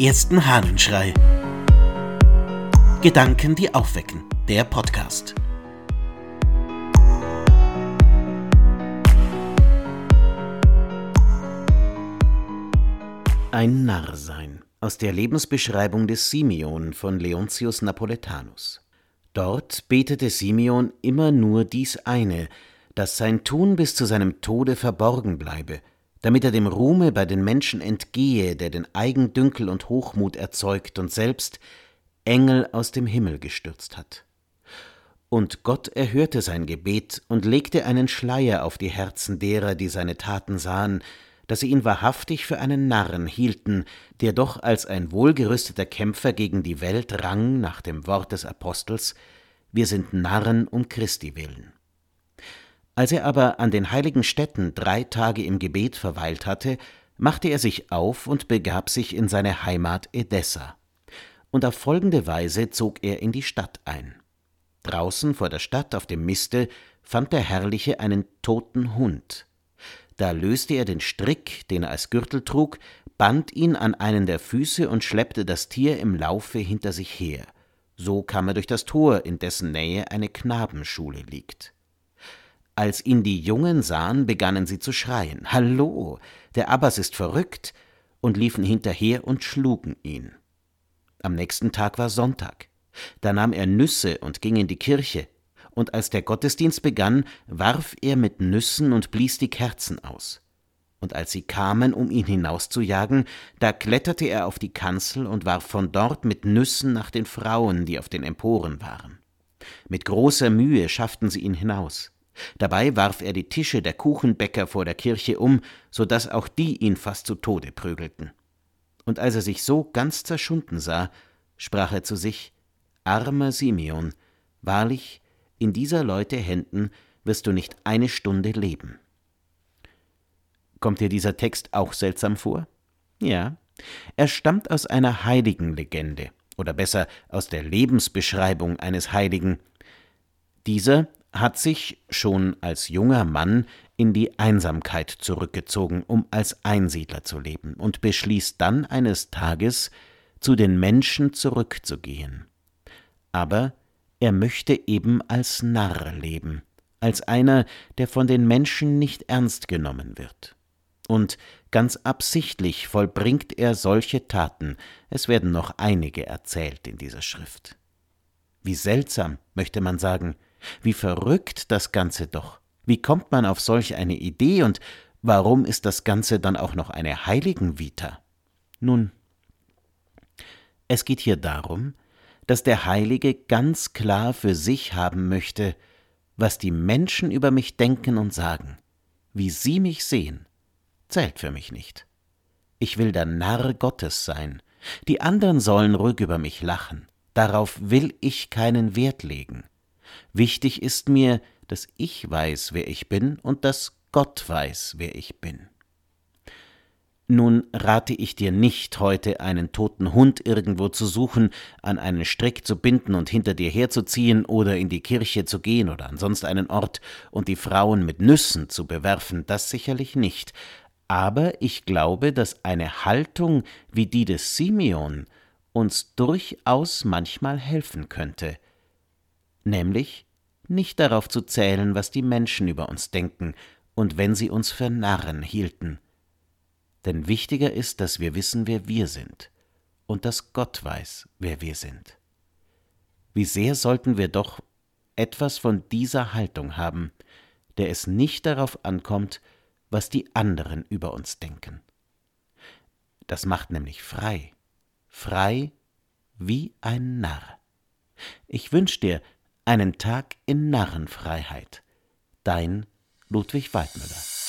ersten Hahnenschrei. Gedanken, die aufwecken. Der Podcast. Ein Narr sein aus der Lebensbeschreibung des Simeon von Leontius Napoletanus. Dort betete Simeon immer nur dies eine, dass sein Tun bis zu seinem Tode verborgen bleibe, damit er dem Ruhme bei den Menschen entgehe, der den Eigendünkel und Hochmut erzeugt und selbst Engel aus dem Himmel gestürzt hat. Und Gott erhörte sein Gebet und legte einen Schleier auf die Herzen derer, die seine Taten sahen, dass sie ihn wahrhaftig für einen Narren hielten, der doch als ein wohlgerüsteter Kämpfer gegen die Welt rang nach dem Wort des Apostels, wir sind Narren um Christi willen. Als er aber an den heiligen Stätten drei Tage im Gebet verweilt hatte, machte er sich auf und begab sich in seine Heimat Edessa. Und auf folgende Weise zog er in die Stadt ein. Draußen vor der Stadt auf dem Miste fand der Herrliche einen toten Hund. Da löste er den Strick, den er als Gürtel trug, band ihn an einen der Füße und schleppte das Tier im Laufe hinter sich her. So kam er durch das Tor, in dessen Nähe eine Knabenschule liegt. Als ihn die Jungen sahen, begannen sie zu schreien Hallo, der Abbas ist verrückt, und liefen hinterher und schlugen ihn. Am nächsten Tag war Sonntag. Da nahm er Nüsse und ging in die Kirche, und als der Gottesdienst begann, warf er mit Nüssen und blies die Kerzen aus. Und als sie kamen, um ihn hinauszujagen, da kletterte er auf die Kanzel und warf von dort mit Nüssen nach den Frauen, die auf den Emporen waren. Mit großer Mühe schafften sie ihn hinaus. Dabei warf er die Tische der Kuchenbäcker vor der Kirche um, so dass auch die ihn fast zu Tode prügelten. Und als er sich so ganz zerschunden sah, sprach er zu sich Armer Simeon, wahrlich, in dieser Leute Händen wirst du nicht eine Stunde leben. Kommt dir dieser Text auch seltsam vor? Ja, er stammt aus einer Heiligenlegende, oder besser aus der Lebensbeschreibung eines Heiligen. Dieser hat sich schon als junger Mann in die Einsamkeit zurückgezogen, um als Einsiedler zu leben, und beschließt dann eines Tages, zu den Menschen zurückzugehen. Aber er möchte eben als Narr leben, als einer, der von den Menschen nicht ernst genommen wird. Und ganz absichtlich vollbringt er solche Taten, es werden noch einige erzählt in dieser Schrift. Wie seltsam, möchte man sagen, wie verrückt das Ganze doch. Wie kommt man auf solch eine Idee und warum ist das Ganze dann auch noch eine Heiligenvita? Nun, es geht hier darum, dass der Heilige ganz klar für sich haben möchte, was die Menschen über mich denken und sagen, wie sie mich sehen, zählt für mich nicht. Ich will der Narr Gottes sein, die anderen sollen ruhig über mich lachen, darauf will ich keinen Wert legen. Wichtig ist mir, dass ich weiß, wer ich bin und dass Gott weiß, wer ich bin. Nun rate ich dir nicht, heute einen toten Hund irgendwo zu suchen, an einen Strick zu binden und hinter dir herzuziehen oder in die Kirche zu gehen oder an sonst einen Ort und die Frauen mit Nüssen zu bewerfen, das sicherlich nicht. Aber ich glaube, dass eine Haltung wie die des Simeon uns durchaus manchmal helfen könnte – nämlich nicht darauf zu zählen, was die Menschen über uns denken und wenn sie uns für Narren hielten. Denn wichtiger ist, dass wir wissen, wer wir sind und dass Gott weiß, wer wir sind. Wie sehr sollten wir doch etwas von dieser Haltung haben, der es nicht darauf ankommt, was die anderen über uns denken. Das macht nämlich frei, frei wie ein Narr. Ich wünsch dir, einen Tag in Narrenfreiheit. Dein Ludwig Weidmüller.